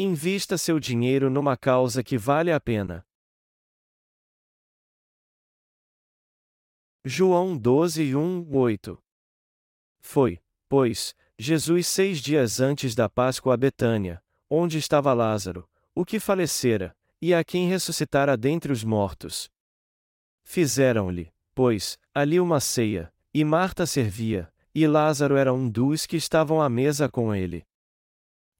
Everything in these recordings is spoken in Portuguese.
Invista seu dinheiro numa causa que vale a pena. João 12, 1, 8 Foi, pois, Jesus seis dias antes da Páscoa a Betânia, onde estava Lázaro, o que falecera, e a quem ressuscitara dentre os mortos. Fizeram-lhe, pois, ali uma ceia, e Marta servia, e Lázaro era um dos que estavam à mesa com ele.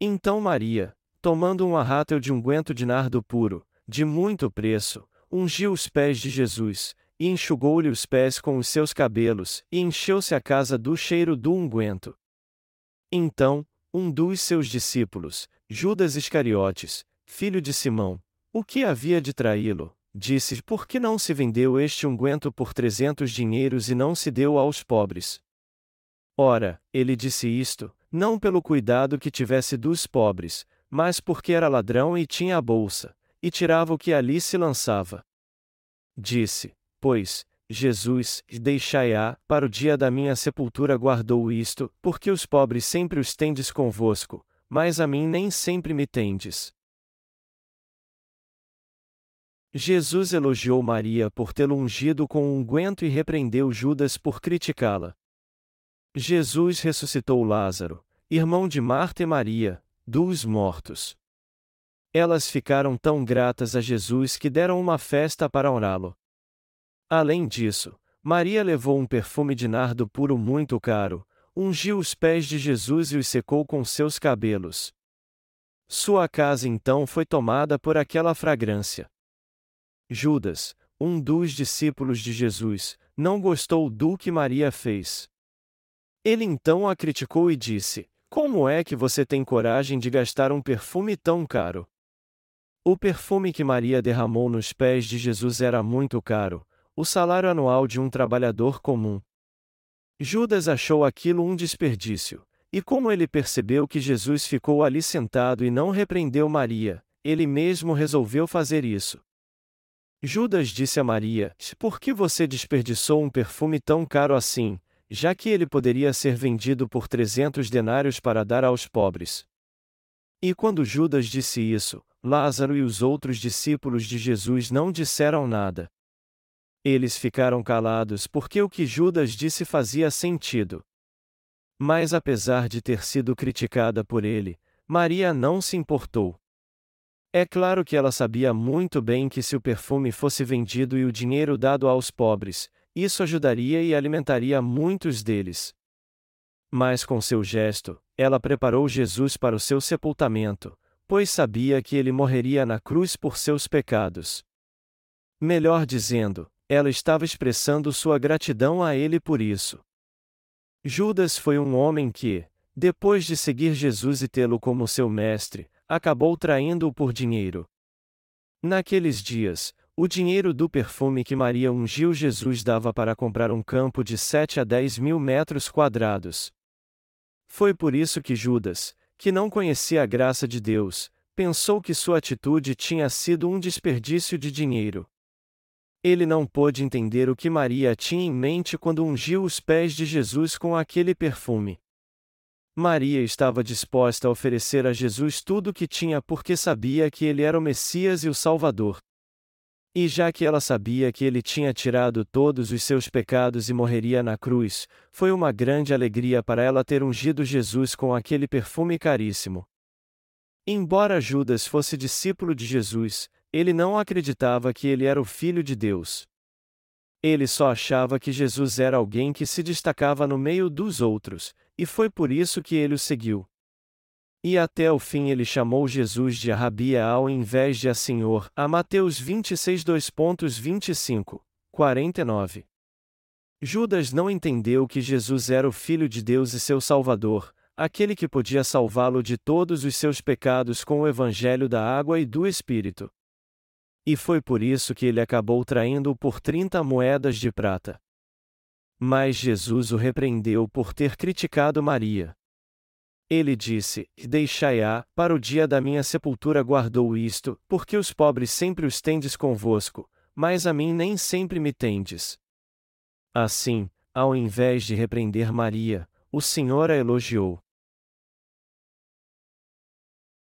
Então Maria, tomando um arrátel de unguento de nardo puro, de muito preço, ungiu os pés de Jesus, e enxugou-lhe os pés com os seus cabelos, e encheu-se a casa do cheiro do unguento. Então, um dos seus discípulos, Judas Iscariotes, filho de Simão, o que havia de traí-lo, disse: Por que não se vendeu este unguento por trezentos dinheiros e não se deu aos pobres? Ora, ele disse isto, não pelo cuidado que tivesse dos pobres, mas porque era ladrão e tinha a bolsa, e tirava o que ali se lançava. Disse, pois, Jesus, deixai-a, para o dia da minha sepultura guardou isto, porque os pobres sempre os tendes convosco, mas a mim nem sempre me tendes. Jesus elogiou Maria por tê-lo ungido com um unguento e repreendeu Judas por criticá-la. Jesus ressuscitou Lázaro, irmão de Marta e Maria, dos mortos. Elas ficaram tão gratas a Jesus que deram uma festa para honrá-lo. Além disso, Maria levou um perfume de nardo puro muito caro, ungiu os pés de Jesus e os secou com seus cabelos. Sua casa então foi tomada por aquela fragrância. Judas, um dos discípulos de Jesus, não gostou do que Maria fez. Ele então a criticou e disse: como é que você tem coragem de gastar um perfume tão caro? O perfume que Maria derramou nos pés de Jesus era muito caro, o salário anual de um trabalhador comum. Judas achou aquilo um desperdício, e como ele percebeu que Jesus ficou ali sentado e não repreendeu Maria, ele mesmo resolveu fazer isso. Judas disse a Maria: Por que você desperdiçou um perfume tão caro assim, já que ele poderia ser vendido por trezentos denários para dar aos pobres. E quando Judas disse isso, Lázaro e os outros discípulos de Jesus não disseram nada. Eles ficaram calados porque o que Judas disse fazia sentido. Mas apesar de ter sido criticada por ele, Maria não se importou. É claro que ela sabia muito bem que se o perfume fosse vendido e o dinheiro dado aos pobres, isso ajudaria e alimentaria muitos deles. Mas com seu gesto, ela preparou Jesus para o seu sepultamento, pois sabia que ele morreria na cruz por seus pecados. Melhor dizendo, ela estava expressando sua gratidão a ele por isso. Judas foi um homem que, depois de seguir Jesus e tê-lo como seu mestre, acabou traindo-o por dinheiro. Naqueles dias, o dinheiro do perfume que Maria ungiu Jesus dava para comprar um campo de 7 a 10 mil metros quadrados. Foi por isso que Judas, que não conhecia a graça de Deus, pensou que sua atitude tinha sido um desperdício de dinheiro. Ele não pôde entender o que Maria tinha em mente quando ungiu os pés de Jesus com aquele perfume. Maria estava disposta a oferecer a Jesus tudo o que tinha porque sabia que ele era o Messias e o Salvador. E já que ela sabia que ele tinha tirado todos os seus pecados e morreria na cruz, foi uma grande alegria para ela ter ungido Jesus com aquele perfume caríssimo. Embora Judas fosse discípulo de Jesus, ele não acreditava que ele era o Filho de Deus. Ele só achava que Jesus era alguém que se destacava no meio dos outros, e foi por isso que ele o seguiu. E até o fim ele chamou Jesus de Rabia ao invés de a Senhor, a Mateus 26 2.25, 49. Judas não entendeu que Jesus era o Filho de Deus e seu Salvador, aquele que podia salvá-lo de todos os seus pecados com o Evangelho da água e do Espírito. E foi por isso que ele acabou traindo-o por trinta moedas de prata. Mas Jesus o repreendeu por ter criticado Maria. Ele disse: Deixai-a, para o dia da minha sepultura guardou isto, porque os pobres sempre os tendes convosco, mas a mim nem sempre me tendes. Assim, ao invés de repreender Maria, o Senhor a elogiou.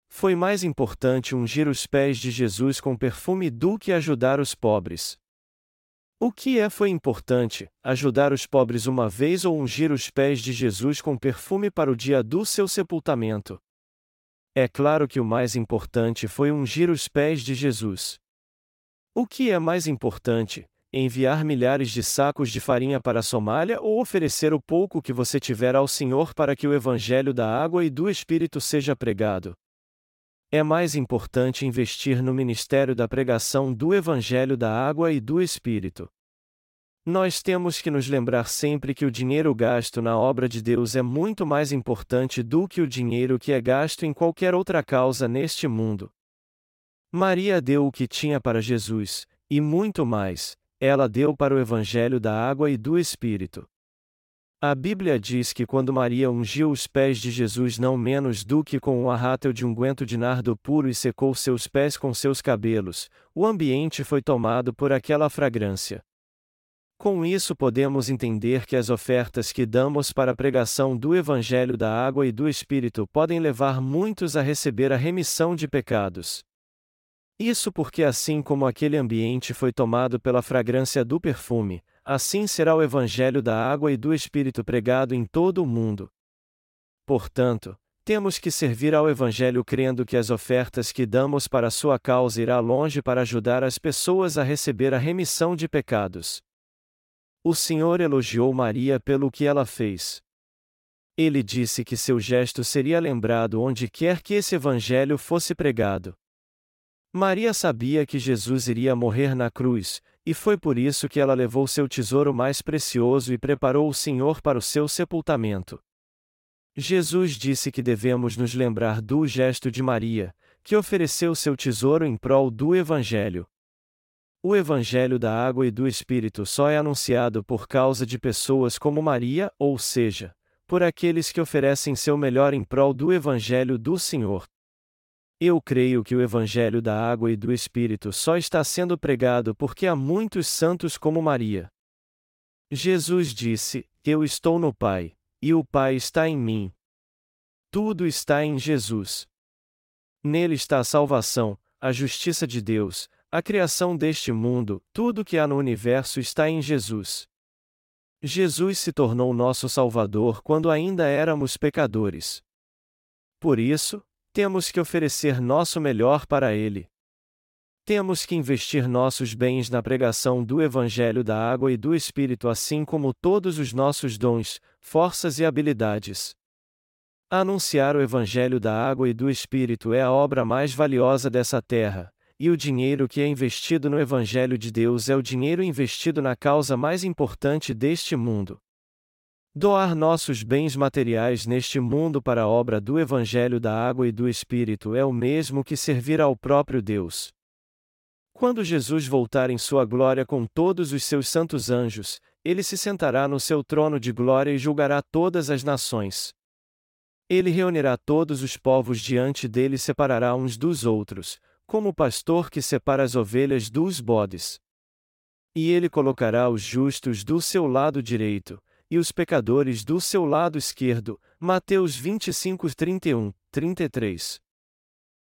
Foi mais importante ungir os pés de Jesus com perfume do que ajudar os pobres. O que é foi importante, ajudar os pobres uma vez ou ungir os pés de Jesus com perfume para o dia do seu sepultamento? É claro que o mais importante foi ungir os pés de Jesus. O que é mais importante, enviar milhares de sacos de farinha para a Somália ou oferecer o pouco que você tiver ao Senhor para que o Evangelho da água e do Espírito seja pregado? É mais importante investir no ministério da pregação do Evangelho da água e do Espírito. Nós temos que nos lembrar sempre que o dinheiro gasto na obra de Deus é muito mais importante do que o dinheiro que é gasto em qualquer outra causa neste mundo. Maria deu o que tinha para Jesus, e muito mais, ela deu para o Evangelho da água e do Espírito. A Bíblia diz que quando Maria ungiu os pés de Jesus não menos do que com um arrátel de unguento de nardo puro e secou seus pés com seus cabelos, o ambiente foi tomado por aquela fragrância. Com isso podemos entender que as ofertas que damos para a pregação do Evangelho da Água e do Espírito podem levar muitos a receber a remissão de pecados. Isso porque, assim como aquele ambiente foi tomado pela fragrância do perfume, assim será o Evangelho da água e do Espírito pregado em todo o mundo. Portanto, temos que servir ao Evangelho crendo que as ofertas que damos para sua causa irá longe para ajudar as pessoas a receber a remissão de pecados. O Senhor elogiou Maria pelo que ela fez. Ele disse que seu gesto seria lembrado onde quer que esse Evangelho fosse pregado. Maria sabia que Jesus iria morrer na cruz, e foi por isso que ela levou seu tesouro mais precioso e preparou o Senhor para o seu sepultamento. Jesus disse que devemos nos lembrar do gesto de Maria, que ofereceu seu tesouro em prol do Evangelho. O Evangelho da água e do Espírito só é anunciado por causa de pessoas como Maria, ou seja, por aqueles que oferecem seu melhor em prol do Evangelho do Senhor. Eu creio que o Evangelho da água e do Espírito só está sendo pregado porque há muitos santos como Maria. Jesus disse: Eu estou no Pai, e o Pai está em mim. Tudo está em Jesus. Nele está a salvação, a justiça de Deus, a criação deste mundo, tudo que há no universo está em Jesus. Jesus se tornou nosso Salvador quando ainda éramos pecadores. Por isso, temos que oferecer nosso melhor para Ele. Temos que investir nossos bens na pregação do Evangelho da Água e do Espírito, assim como todos os nossos dons, forças e habilidades. Anunciar o Evangelho da Água e do Espírito é a obra mais valiosa dessa terra, e o dinheiro que é investido no Evangelho de Deus é o dinheiro investido na causa mais importante deste mundo. Doar nossos bens materiais neste mundo para a obra do Evangelho da Água e do Espírito é o mesmo que servir ao próprio Deus. Quando Jesus voltar em sua glória com todos os seus santos anjos, ele se sentará no seu trono de glória e julgará todas as nações. Ele reunirá todos os povos diante dele e separará uns dos outros, como o pastor que separa as ovelhas dos bodes. E ele colocará os justos do seu lado direito, e os pecadores do seu lado esquerdo. Mateus 25, 31, 33.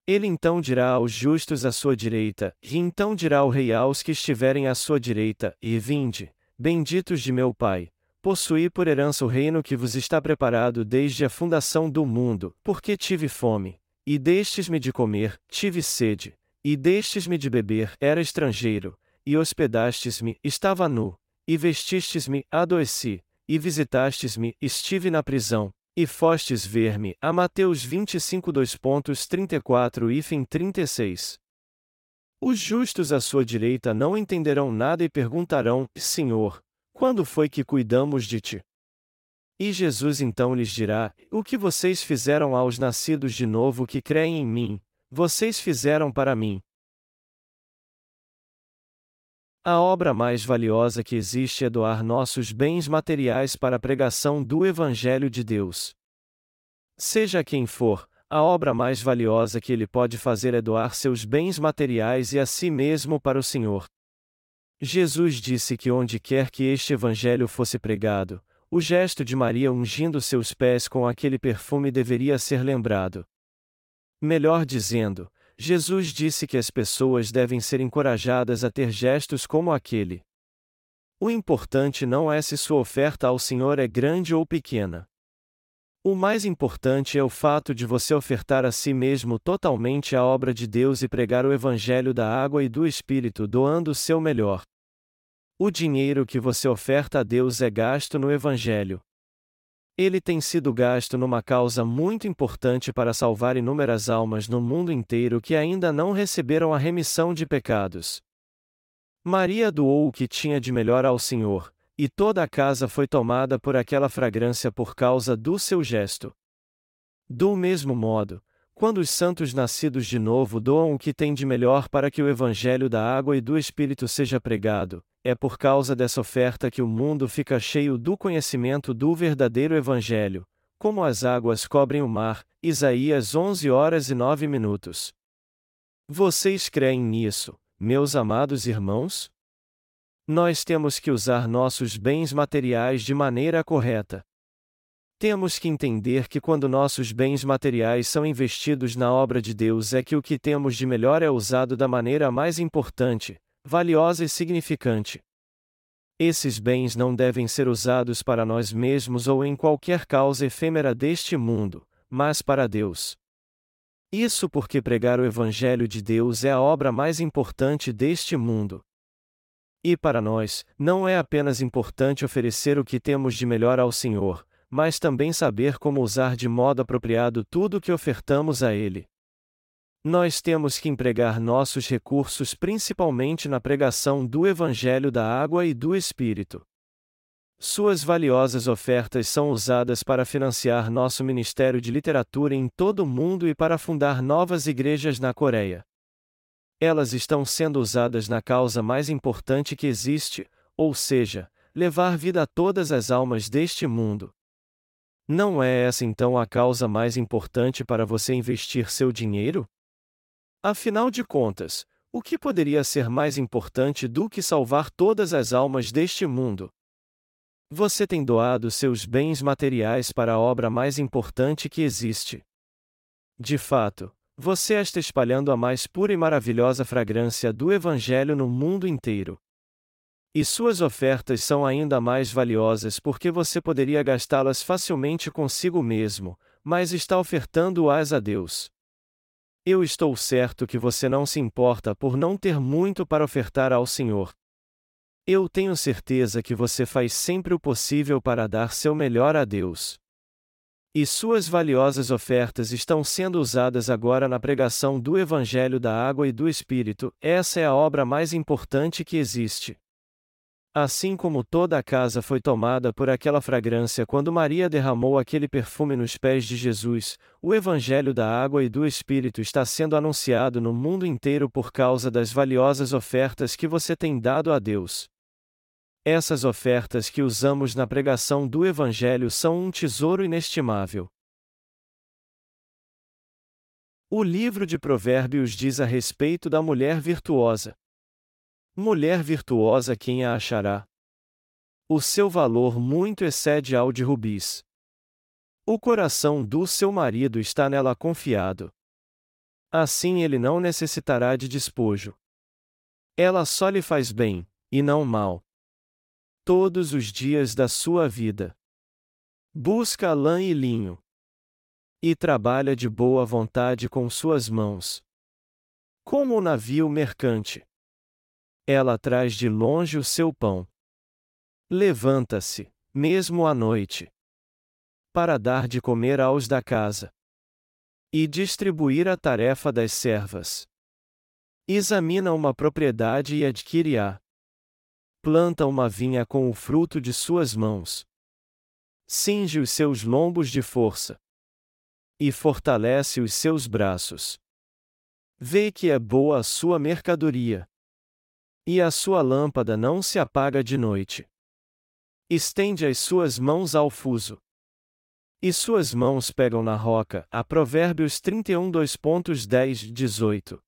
Ele então dirá aos justos à sua direita, e então dirá ao rei aos que estiverem à sua direita: E vinde, benditos de meu Pai, possuí por herança o reino que vos está preparado desde a fundação do mundo, porque tive fome, e destes-me de comer, tive sede, e destes-me de beber, era estrangeiro, e hospedastes-me, estava nu, e vestistes-me, adoeci, e visitastes-me, estive na prisão, e fostes ver-me. A Mateus 25 2.34 e fim 36. Os justos à sua direita não entenderão nada e perguntarão: Senhor, quando foi que cuidamos de ti? E Jesus então lhes dirá: O que vocês fizeram aos nascidos de novo que creem em mim, vocês fizeram para mim. A obra mais valiosa que existe é doar nossos bens materiais para a pregação do Evangelho de Deus. Seja quem for, a obra mais valiosa que ele pode fazer é doar seus bens materiais e a si mesmo para o Senhor. Jesus disse que onde quer que este Evangelho fosse pregado, o gesto de Maria ungindo seus pés com aquele perfume deveria ser lembrado. Melhor dizendo, Jesus disse que as pessoas devem ser encorajadas a ter gestos como aquele. O importante não é se sua oferta ao Senhor é grande ou pequena. O mais importante é o fato de você ofertar a si mesmo totalmente a obra de Deus e pregar o Evangelho da água e do Espírito doando o seu melhor. O dinheiro que você oferta a Deus é gasto no Evangelho. Ele tem sido gasto numa causa muito importante para salvar inúmeras almas no mundo inteiro que ainda não receberam a remissão de pecados. Maria doou o que tinha de melhor ao Senhor, e toda a casa foi tomada por aquela fragrância por causa do seu gesto. Do mesmo modo, quando os santos nascidos de novo doam o que têm de melhor para que o Evangelho da água e do Espírito seja pregado, é por causa dessa oferta que o mundo fica cheio do conhecimento do verdadeiro Evangelho, como as águas cobrem o mar. Isaías 11 horas e 9 minutos. Vocês creem nisso, meus amados irmãos? Nós temos que usar nossos bens materiais de maneira correta. Temos que entender que quando nossos bens materiais são investidos na obra de Deus é que o que temos de melhor é usado da maneira mais importante, valiosa e significante. Esses bens não devem ser usados para nós mesmos ou em qualquer causa efêmera deste mundo, mas para Deus. Isso porque pregar o Evangelho de Deus é a obra mais importante deste mundo. E para nós, não é apenas importante oferecer o que temos de melhor ao Senhor, mas também saber como usar de modo apropriado tudo o que ofertamos a Ele. Nós temos que empregar nossos recursos principalmente na pregação do Evangelho da Água e do Espírito. Suas valiosas ofertas são usadas para financiar nosso ministério de literatura em todo o mundo e para fundar novas igrejas na Coreia. Elas estão sendo usadas na causa mais importante que existe, ou seja, levar vida a todas as almas deste mundo. Não é essa então a causa mais importante para você investir seu dinheiro? Afinal de contas, o que poderia ser mais importante do que salvar todas as almas deste mundo? Você tem doado seus bens materiais para a obra mais importante que existe. De fato, você está espalhando a mais pura e maravilhosa fragrância do Evangelho no mundo inteiro. E suas ofertas são ainda mais valiosas porque você poderia gastá-las facilmente consigo mesmo, mas está ofertando-as a Deus. Eu estou certo que você não se importa por não ter muito para ofertar ao Senhor. Eu tenho certeza que você faz sempre o possível para dar seu melhor a Deus. E suas valiosas ofertas estão sendo usadas agora na pregação do Evangelho da Água e do Espírito, essa é a obra mais importante que existe. Assim como toda a casa foi tomada por aquela fragrância quando Maria derramou aquele perfume nos pés de Jesus, o Evangelho da Água e do Espírito está sendo anunciado no mundo inteiro por causa das valiosas ofertas que você tem dado a Deus. Essas ofertas que usamos na pregação do Evangelho são um tesouro inestimável. O livro de Provérbios diz a respeito da mulher virtuosa. Mulher virtuosa quem a achará? O seu valor muito excede ao de rubis. O coração do seu marido está nela confiado. Assim ele não necessitará de despojo. Ela só lhe faz bem, e não mal. Todos os dias da sua vida. Busca lã e linho. E trabalha de boa vontade com suas mãos. Como o um navio mercante. Ela traz de longe o seu pão. Levanta-se, mesmo à noite, para dar de comer aos da casa e distribuir a tarefa das servas. Examina uma propriedade e adquire-a. Planta uma vinha com o fruto de suas mãos. Cinge os seus lombos de força. E fortalece os seus braços. Vê que é boa a sua mercadoria. E a sua lâmpada não se apaga de noite. Estende as suas mãos ao fuso. E suas mãos pegam na roca. A Provérbios 31 2.10 18.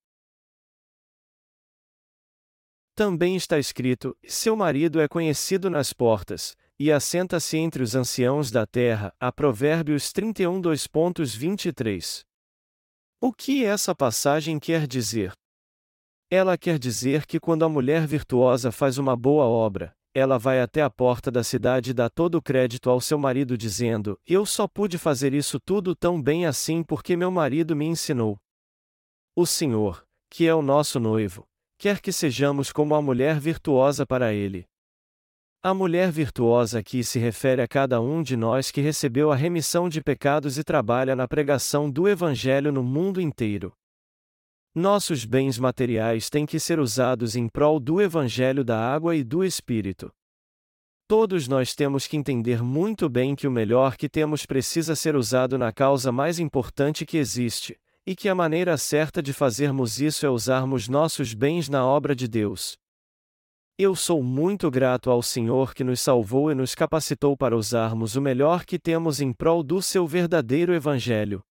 Também está escrito: Seu marido é conhecido nas portas, e assenta-se entre os anciãos da terra. A Provérbios 31 2.23. O que essa passagem quer dizer? Ela quer dizer que quando a mulher virtuosa faz uma boa obra, ela vai até a porta da cidade e dá todo o crédito ao seu marido, dizendo: Eu só pude fazer isso tudo tão bem assim porque meu marido me ensinou. O Senhor, que é o nosso noivo, quer que sejamos como a mulher virtuosa para ele. A mulher virtuosa aqui se refere a cada um de nós que recebeu a remissão de pecados e trabalha na pregação do Evangelho no mundo inteiro. Nossos bens materiais têm que ser usados em prol do Evangelho da água e do Espírito. Todos nós temos que entender muito bem que o melhor que temos precisa ser usado na causa mais importante que existe, e que a maneira certa de fazermos isso é usarmos nossos bens na obra de Deus. Eu sou muito grato ao Senhor que nos salvou e nos capacitou para usarmos o melhor que temos em prol do seu verdadeiro Evangelho.